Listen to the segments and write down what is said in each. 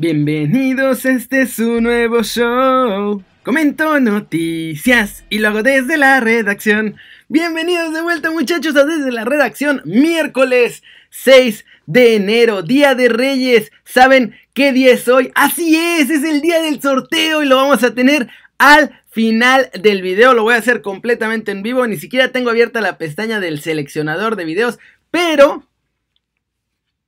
Bienvenidos, este es su nuevo show. Comento noticias y lo hago desde la redacción. Bienvenidos de vuelta muchachos a desde la redacción. Miércoles 6 de enero, Día de Reyes. ¿Saben qué día es hoy? Así es, es el día del sorteo y lo vamos a tener al final del video. Lo voy a hacer completamente en vivo. Ni siquiera tengo abierta la pestaña del seleccionador de videos. Pero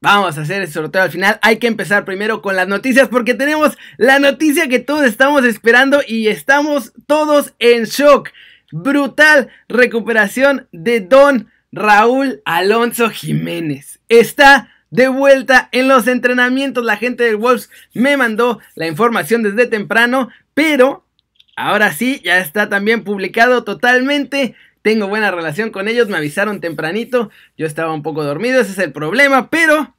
Vamos a hacer el sorteo al final. Hay que empezar primero con las noticias porque tenemos la noticia que todos estamos esperando y estamos todos en shock. Brutal recuperación de Don Raúl Alonso Jiménez. Está de vuelta en los entrenamientos. La gente del Wolves me mandó la información desde temprano, pero ahora sí, ya está también publicado totalmente. Tengo buena relación con ellos, me avisaron tempranito. Yo estaba un poco dormido, ese es el problema, pero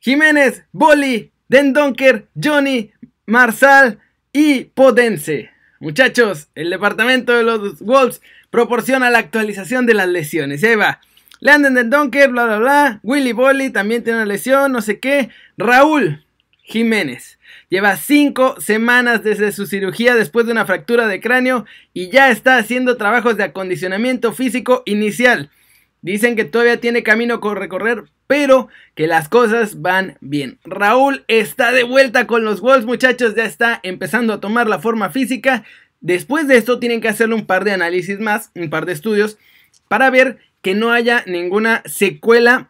Jiménez, Boli, Dendonker, Johnny, Marsal y Podense. Muchachos, el departamento de los Wolves proporciona la actualización de las lesiones. Ahí va. Landon Dendonker, bla bla bla. Willy Boli también tiene una lesión, no sé qué. Raúl Jiménez. Lleva cinco semanas desde su cirugía después de una fractura de cráneo y ya está haciendo trabajos de acondicionamiento físico inicial. Dicen que todavía tiene camino por recorrer, pero que las cosas van bien. Raúl está de vuelta con los Wolves, muchachos, ya está empezando a tomar la forma física. Después de esto tienen que hacerle un par de análisis más, un par de estudios, para ver que no haya ninguna secuela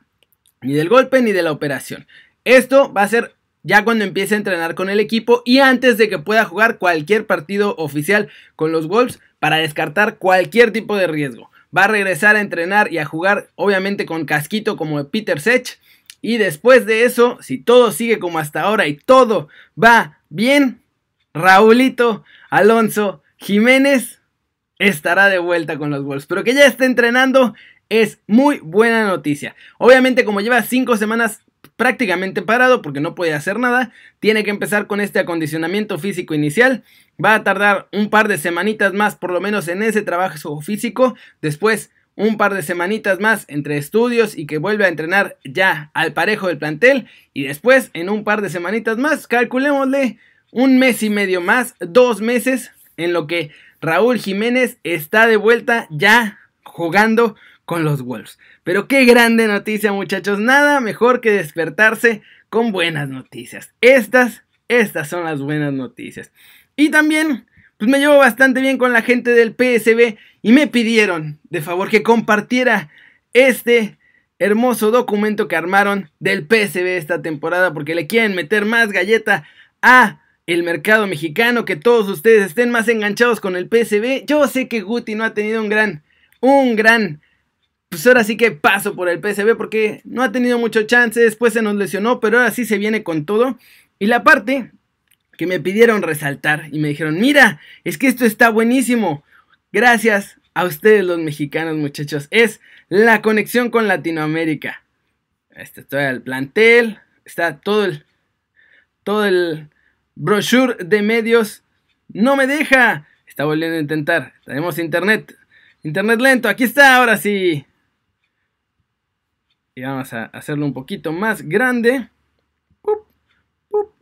ni del golpe ni de la operación. Esto va a ser ya cuando empiece a entrenar con el equipo y antes de que pueda jugar cualquier partido oficial con los Wolves para descartar cualquier tipo de riesgo va a regresar a entrenar y a jugar obviamente con casquito como Peter Sech. Y después de eso, si todo sigue como hasta ahora y todo va bien, Raulito Alonso Jiménez estará de vuelta con los Wolves. Pero que ya esté entrenando es muy buena noticia. Obviamente como lleva 5 semanas prácticamente parado porque no puede hacer nada, tiene que empezar con este acondicionamiento físico inicial Va a tardar un par de semanitas más por lo menos en ese trabajo físico. Después un par de semanitas más entre estudios y que vuelve a entrenar ya al parejo del plantel. Y después en un par de semanitas más, calculémosle un mes y medio más, dos meses en lo que Raúl Jiménez está de vuelta ya jugando con los Wolves. Pero qué grande noticia muchachos, nada mejor que despertarse con buenas noticias. Estas, estas son las buenas noticias. Y también, pues me llevo bastante bien con la gente del PSB y me pidieron de favor que compartiera este hermoso documento que armaron del PSB esta temporada porque le quieren meter más galleta a el mercado mexicano, que todos ustedes estén más enganchados con el PSB. Yo sé que Guti no ha tenido un gran, un gran, pues ahora sí que paso por el PSB porque no ha tenido mucho chance, después se nos lesionó, pero ahora sí se viene con todo. Y la parte que me pidieron resaltar y me dijeron, mira, es que esto está buenísimo. Gracias a ustedes los mexicanos, muchachos. Es la conexión con Latinoamérica. Está el plantel, está todo el todo el brochure de medios. No me deja. Está volviendo a intentar. Tenemos internet. Internet lento. Aquí está, ahora sí. Y vamos a hacerlo un poquito más grande.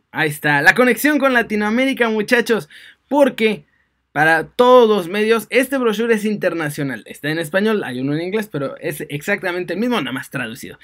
Ahí está, la conexión con Latinoamérica, muchachos, porque para todos los medios este brochure es internacional. Está en español, hay uno en inglés, pero es exactamente el mismo, nada más traducido.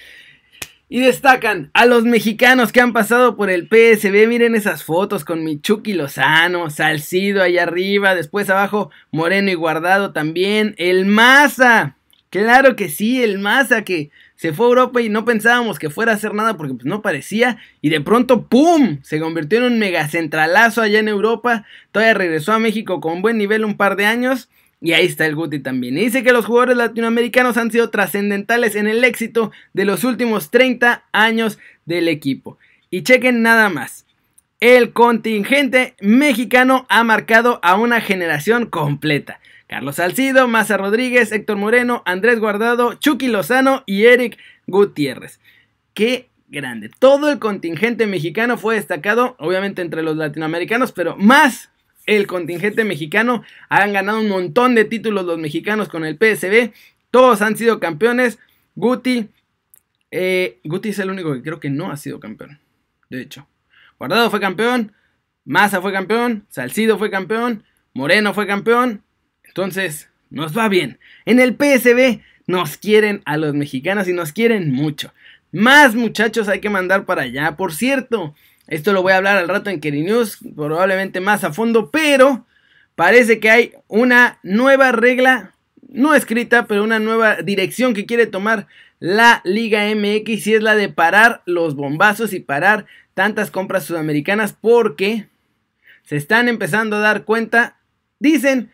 Y destacan a los mexicanos que han pasado por el PSB. Miren esas fotos con Michuki Lozano, Salcido ahí arriba, después abajo Moreno y Guardado también. El Maza, claro que sí, el Maza que se fue a Europa y no pensábamos que fuera a hacer nada porque pues, no parecía. Y de pronto, ¡pum! Se convirtió en un megacentralazo allá en Europa. Todavía regresó a México con buen nivel un par de años. Y ahí está el Guti también. Y dice que los jugadores latinoamericanos han sido trascendentales en el éxito de los últimos 30 años del equipo. Y chequen nada más. El contingente mexicano ha marcado a una generación completa. Carlos Salcido, Maza Rodríguez, Héctor Moreno, Andrés Guardado, Chucky Lozano y Eric Gutiérrez. Qué grande. Todo el contingente mexicano fue destacado, obviamente entre los latinoamericanos, pero más el contingente mexicano. Han ganado un montón de títulos los mexicanos con el PSB. Todos han sido campeones. Guti, eh, Guti es el único que creo que no ha sido campeón. De hecho. Guardado fue campeón, Maza fue campeón, Salcido fue campeón, Moreno fue campeón. Entonces, nos va bien. En el PSB nos quieren a los mexicanos y nos quieren mucho. Más muchachos hay que mandar para allá. Por cierto, esto lo voy a hablar al rato en Keri News, probablemente más a fondo, pero parece que hay una nueva regla, no escrita, pero una nueva dirección que quiere tomar la Liga MX y es la de parar los bombazos y parar tantas compras sudamericanas porque se están empezando a dar cuenta, dicen,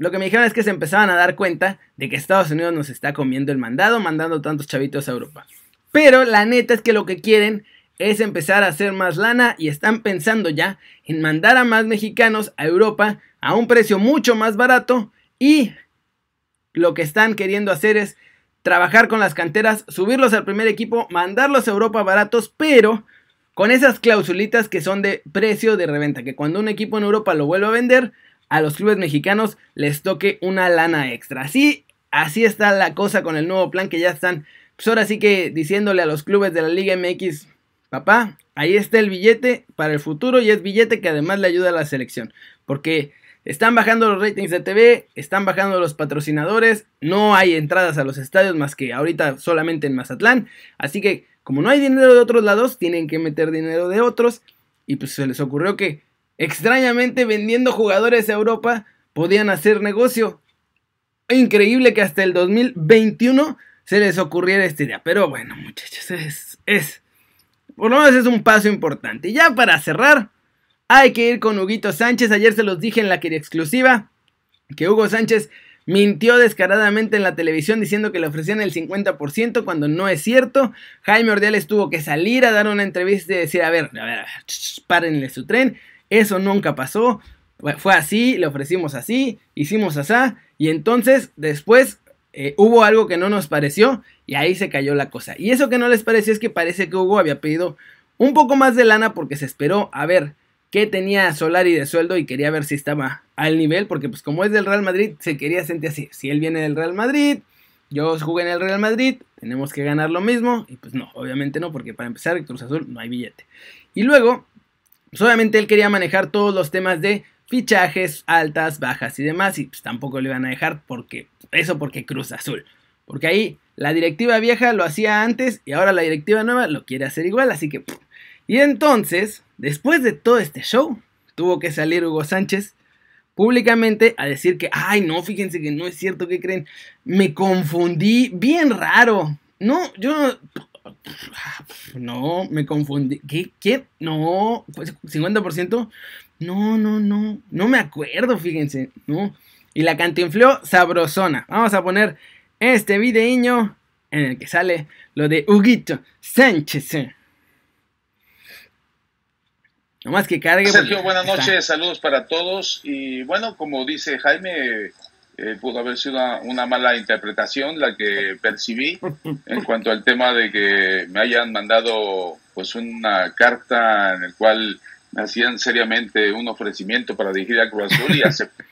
lo que me dijeron es que se empezaban a dar cuenta de que Estados Unidos nos está comiendo el mandado, mandando tantos chavitos a Europa. Pero la neta es que lo que quieren es empezar a hacer más lana y están pensando ya en mandar a más mexicanos a Europa a un precio mucho más barato y lo que están queriendo hacer es trabajar con las canteras, subirlos al primer equipo, mandarlos a Europa baratos, pero con esas clausulitas que son de precio de reventa, que cuando un equipo en Europa lo vuelva a vender, a los clubes mexicanos les toque una lana extra. Así, así está la cosa con el nuevo plan que ya están, pues ahora sí que diciéndole a los clubes de la Liga MX, papá, ahí está el billete para el futuro y es billete que además le ayuda a la selección, porque están bajando los ratings de TV, están bajando los patrocinadores, no hay entradas a los estadios más que ahorita solamente en Mazatlán, así que como no hay dinero de otros lados, tienen que meter dinero de otros. Y pues se les ocurrió que extrañamente vendiendo jugadores a Europa podían hacer negocio. Increíble que hasta el 2021 se les ocurriera esta idea. Pero bueno, muchachos, es, es, por lo menos es un paso importante. Y ya para cerrar, hay que ir con Huguito Sánchez. Ayer se los dije en la quería exclusiva que Hugo Sánchez Mintió descaradamente en la televisión diciendo que le ofrecían el 50% cuando no es cierto. Jaime Ordiales tuvo que salir a dar una entrevista y decir, a ver, a ver, párenle su tren. Eso nunca pasó. Fue así, le ofrecimos así, hicimos así. Y entonces después eh, hubo algo que no nos pareció y ahí se cayó la cosa. Y eso que no les pareció es que parece que Hugo había pedido un poco más de lana porque se esperó a ver qué tenía Solari de sueldo y quería ver si estaba al nivel, porque pues como es del Real Madrid, se quería sentir así. Si él viene del Real Madrid, yo jugué en el Real Madrid, tenemos que ganar lo mismo. Y pues no, obviamente no, porque para empezar, Cruz Azul no hay billete. Y luego, pues obviamente él quería manejar todos los temas de fichajes, altas, bajas y demás. Y pues tampoco le iban a dejar porque, eso porque Cruz Azul. Porque ahí la directiva vieja lo hacía antes y ahora la directiva nueva lo quiere hacer igual. Así que... Y entonces, después de todo este show, tuvo que salir Hugo Sánchez públicamente a decir que, ay, no, fíjense que no es cierto, que creen? Me confundí, bien raro. No, yo no, me confundí. ¿Qué? ¿Qué? No, pues 50%. No, no, no, no me acuerdo, fíjense, no. Y la cantinfló sabrosona. Vamos a poner este videíño en el que sale lo de Huguito Sánchez. más que cargue. Sergio, buenas noches, saludos para todos. Y bueno, como dice Jaime, eh, pudo haber sido una, mala interpretación la que percibí en cuanto al tema de que me hayan mandado pues una carta en el cual me hacían seriamente un ofrecimiento para dirigir a Cruz Azul y acepté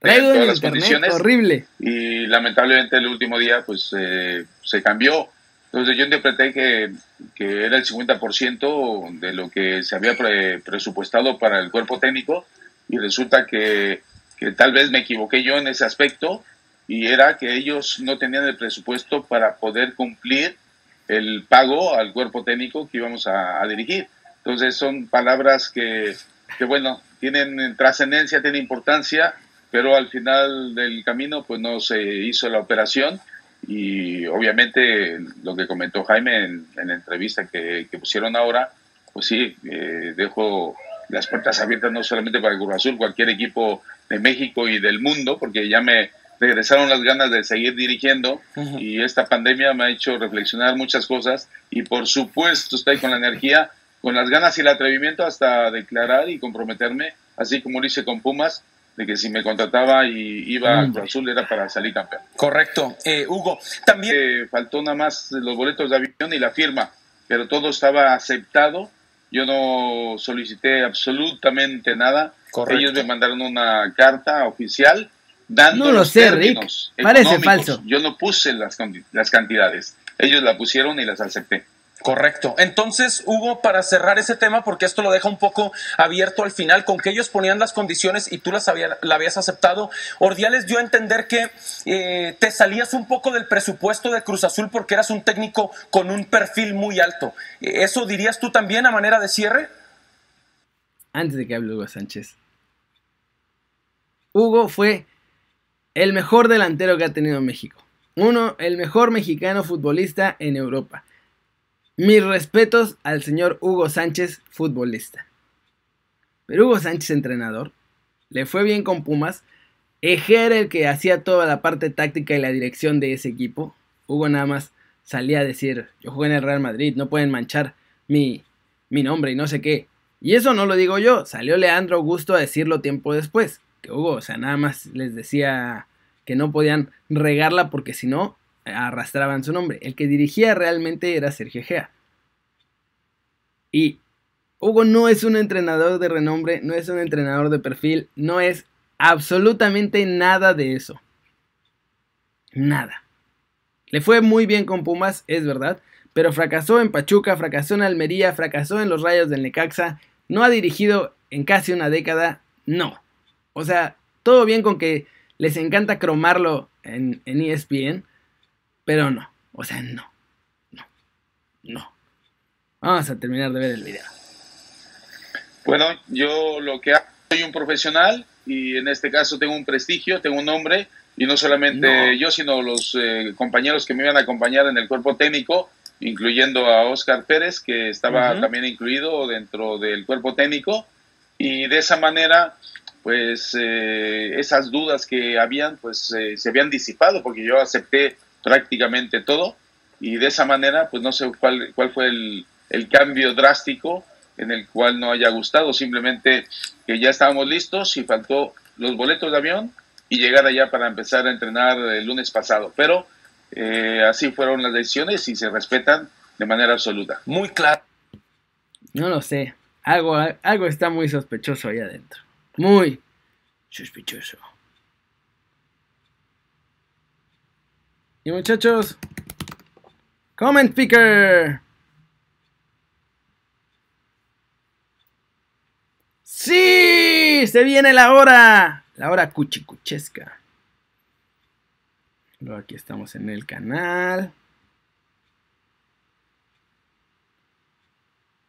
todas las condiciones. Horrible. Y lamentablemente el último día pues eh, se cambió entonces yo interpreté que, que era el 50% de lo que se había presupuestado para el cuerpo técnico y resulta que, que tal vez me equivoqué yo en ese aspecto y era que ellos no tenían el presupuesto para poder cumplir el pago al cuerpo técnico que íbamos a, dirigir. Entonces son palabras que, que bueno, tienen trascendencia, tienen importancia, pero al final del camino pues no se hizo la operación y obviamente lo que comentó Jaime en, la entrevista que, pusieron ahora, pues sí, eh, dejo las puertas abiertas no solamente para el Cruz Azul, cualquier equipo de México y del mundo, porque ya me regresaron las ganas de seguir dirigiendo y esta pandemia me ha hecho reflexionar muchas cosas y por supuesto estoy con la energía, con las ganas y el atrevimiento hasta declarar y comprometerme, así como lo hice con Pumas, de que si me contrataba y iba a Cruz Azul era para salir campeón. Correcto. Eh, Hugo, también... Eh, faltó nada más los boletos de avión y la firma, pero todo estaba aceptado. Yo no solicité absolutamente nada. Correcto. Ellos me mandaron una carta oficial dando no lo sé, Rick. Parece falso. Yo no puse las, las cantidades. Ellos la pusieron y las acepté. Correcto. Entonces, Hugo, para cerrar ese tema, porque esto lo deja un poco abierto al final, con que ellos ponían las condiciones y tú las había, la habías aceptado, Ordiales dio a entender que eh, te salías un poco del presupuesto de Cruz Azul porque eras un técnico con un perfil muy alto. ¿Eso dirías tú también a manera de cierre? Antes de que hable Hugo Sánchez. Hugo fue el mejor delantero que ha tenido México. Uno, el mejor mexicano futbolista en Europa. Mis respetos al señor Hugo Sánchez, futbolista. Pero Hugo Sánchez, entrenador, le fue bien con Pumas. Eje era el que hacía toda la parte táctica y la dirección de ese equipo. Hugo nada más salía a decir, yo jugué en el Real Madrid, no pueden manchar mi, mi nombre y no sé qué. Y eso no lo digo yo, salió Leandro Augusto a decirlo tiempo después. Que o sea, nada más les decía que no podían regarla porque si no, arrastraban su nombre. El que dirigía realmente era Sergio Gea. Y Hugo no es un entrenador de renombre, no es un entrenador de perfil, no es absolutamente nada de eso. Nada. Le fue muy bien con Pumas, es verdad, pero fracasó en Pachuca, fracasó en Almería, fracasó en los Rayos del Necaxa, no ha dirigido en casi una década, no. O sea, todo bien con que les encanta cromarlo en, en ESPN, pero no, o sea, no, no, no. Vamos a terminar de ver el video. Bueno, yo lo que hago, soy un profesional y en este caso tengo un prestigio, tengo un nombre y no solamente yo, sino los eh, compañeros que me iban a acompañar en el cuerpo técnico, incluyendo a Oscar Pérez, que estaba también incluido dentro del cuerpo técnico. Y de esa manera pues eh, esas dudas que habían pues eh, se habían disipado porque yo acepté prácticamente todo y de esa manera pues no sé cuál, cuál fue el, el cambio drástico en el cual no haya gustado, simplemente que ya estábamos listos y faltó los boletos de avión y llegar allá para empezar a entrenar el lunes pasado. Pero eh, así fueron las decisiones y se respetan de manera absoluta. Muy claro. No lo sé. Algo, algo está muy sospechoso ahí adentro. Muy sospechoso. Y muchachos, comment picker. ¡Sí! ¡Se viene la hora! La hora cuchicuchesca. Luego aquí estamos en el canal.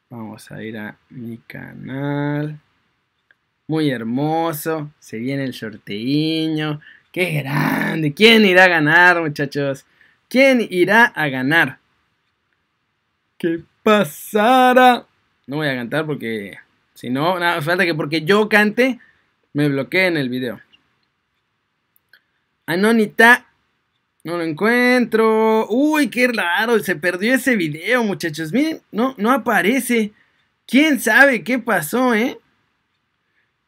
Vamos a ir a mi canal. Muy hermoso. Se viene el sorteíño. ¡Qué grande! ¿Quién irá a ganar, muchachos? ¿Quién irá a ganar? ¿Qué pasará? No voy a cantar porque si no, nada, falta que porque yo cante, me bloqueen el video. Anonita. No lo encuentro. Uy, qué raro. Se perdió ese video, muchachos. Miren, no, no aparece. ¿Quién sabe qué pasó, eh?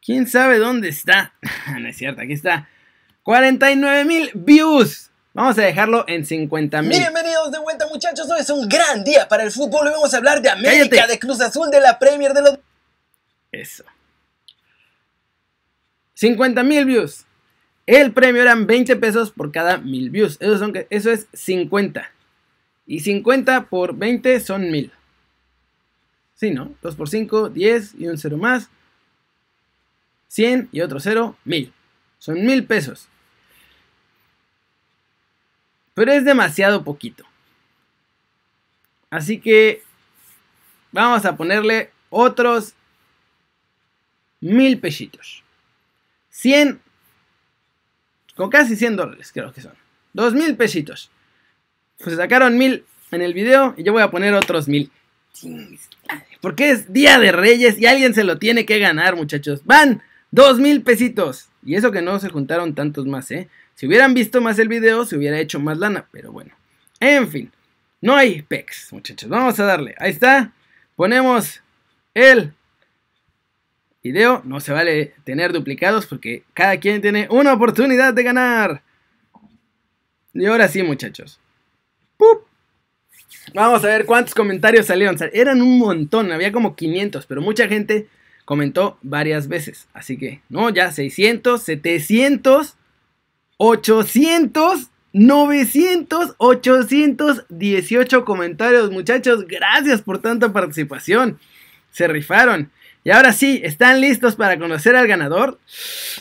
¿Quién sabe dónde está? no es cierto, aquí está. 49 mil views. Vamos a dejarlo en 50 mil. Bienvenidos de vuelta, muchachos. Hoy es un gran día para el fútbol. Hoy vamos a hablar de América, de Cruz Azul, de la Premier, de los. Eso. 50 mil views. El premio eran 20 pesos por cada mil views. Eso, son, eso es 50. Y 50 por 20 son 1000. Sí, ¿no? 2 por 5, 10 y un 0 más. 100 y otro 0, 1000. Son 1000 pesos. Pero es demasiado poquito. Así que vamos a ponerle otros mil pesitos. 100, con casi 100 dólares creo que son. Dos mil pesitos. Pues sacaron mil en el video y yo voy a poner otros mil. Porque es Día de Reyes y alguien se lo tiene que ganar, muchachos. Van dos mil pesitos. Y eso que no se juntaron tantos más, ¿eh? Si hubieran visto más el video, se hubiera hecho más lana. Pero bueno. En fin. No hay pecs, muchachos. Vamos a darle. Ahí está. Ponemos el video. No se vale tener duplicados porque cada quien tiene una oportunidad de ganar. Y ahora sí, muchachos. Vamos a ver cuántos comentarios salieron. Eran un montón, había como 500, pero mucha gente comentó varias veces. Así que, no, ya 600, 700, 800 900, 818 comentarios, muchachos. Gracias por tanta participación. Se rifaron. Y ahora sí, ¿están listos para conocer al ganador?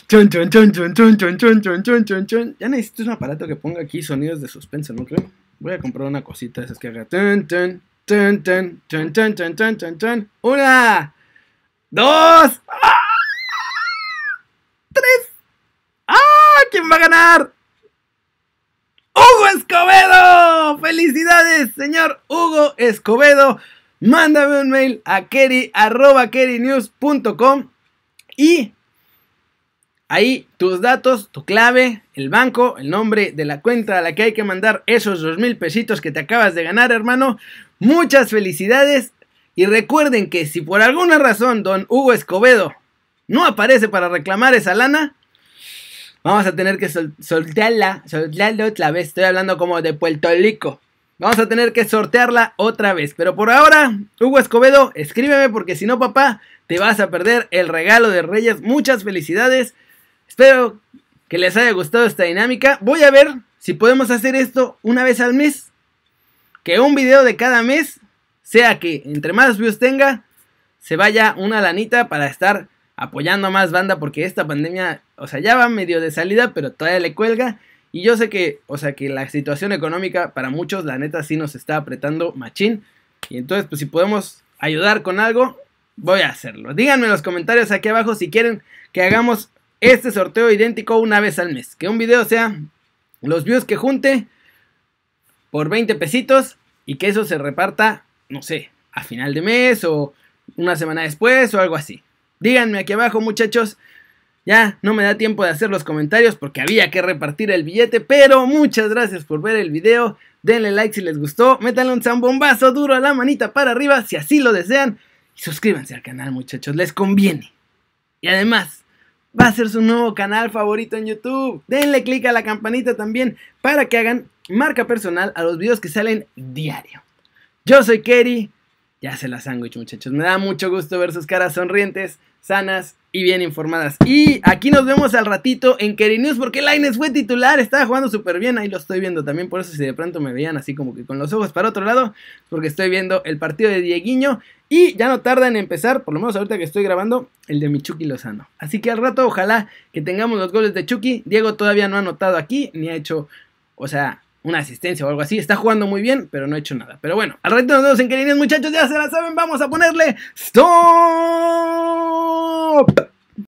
Chon, chon, chon, chon, chon, chon, chon, chon, chon, chon, chon. Ya necesito un aparato que ponga aquí sonidos de suspenso, ¿no creo? Voy a comprar una cosita esas que haga. Tun, tun, tun, tun, tun, tun, tun, tun, tun. Una, dos, tres. ¡Ah! ¿Quién va a ganar? ¡Hugo Escobedo! ¡Felicidades, señor Hugo Escobedo! Mándame un mail a keri, arroba kerinews.com y ahí tus datos, tu clave, el banco, el nombre de la cuenta a la que hay que mandar esos dos mil pesitos que te acabas de ganar, hermano. Muchas felicidades y recuerden que si por alguna razón don Hugo Escobedo no aparece para reclamar esa lana, Vamos a tener que soltarla, soltarla otra vez. Estoy hablando como de Puerto Rico. Vamos a tener que sortearla otra vez. Pero por ahora, Hugo Escobedo, escríbeme porque si no, papá, te vas a perder el regalo de Reyes. Muchas felicidades. Espero que les haya gustado esta dinámica. Voy a ver si podemos hacer esto una vez al mes. Que un video de cada mes sea que entre más views tenga, se vaya una lanita para estar apoyando a más banda porque esta pandemia, o sea, ya va medio de salida, pero todavía le cuelga. Y yo sé que, o sea, que la situación económica para muchos, la neta, sí nos está apretando machín. Y entonces, pues si podemos ayudar con algo, voy a hacerlo. Díganme en los comentarios aquí abajo si quieren que hagamos este sorteo idéntico una vez al mes. Que un video sea los views que junte por 20 pesitos y que eso se reparta, no sé, a final de mes o una semana después o algo así. Díganme aquí abajo, muchachos. Ya no me da tiempo de hacer los comentarios porque había que repartir el billete, pero muchas gracias por ver el video. Denle like si les gustó, métanle un zambombazo duro a la manita para arriba si así lo desean y suscríbanse al canal, muchachos, les conviene. Y además, va a ser su nuevo canal favorito en YouTube. Denle click a la campanita también para que hagan marca personal a los videos que salen diario. Yo soy Kerry ya se la sándwich, muchachos. Me da mucho gusto ver sus caras sonrientes, sanas y bien informadas. Y aquí nos vemos al ratito en Keri News porque Laines fue titular, estaba jugando súper bien. Ahí lo estoy viendo también. Por eso, si de pronto me veían así como que con los ojos para otro lado, porque estoy viendo el partido de Dieguiño. Y ya no tarda en empezar, por lo menos ahorita que estoy grabando, el de Michuki Lozano. Así que al rato, ojalá que tengamos los goles de Chucky. Diego todavía no ha anotado aquí, ni ha hecho, o sea, una asistencia o algo así. Está jugando muy bien, pero no ha hecho nada. Pero bueno, al ratito nos vemos en Queridos muchachos. Ya se la saben, vamos a ponerle stop.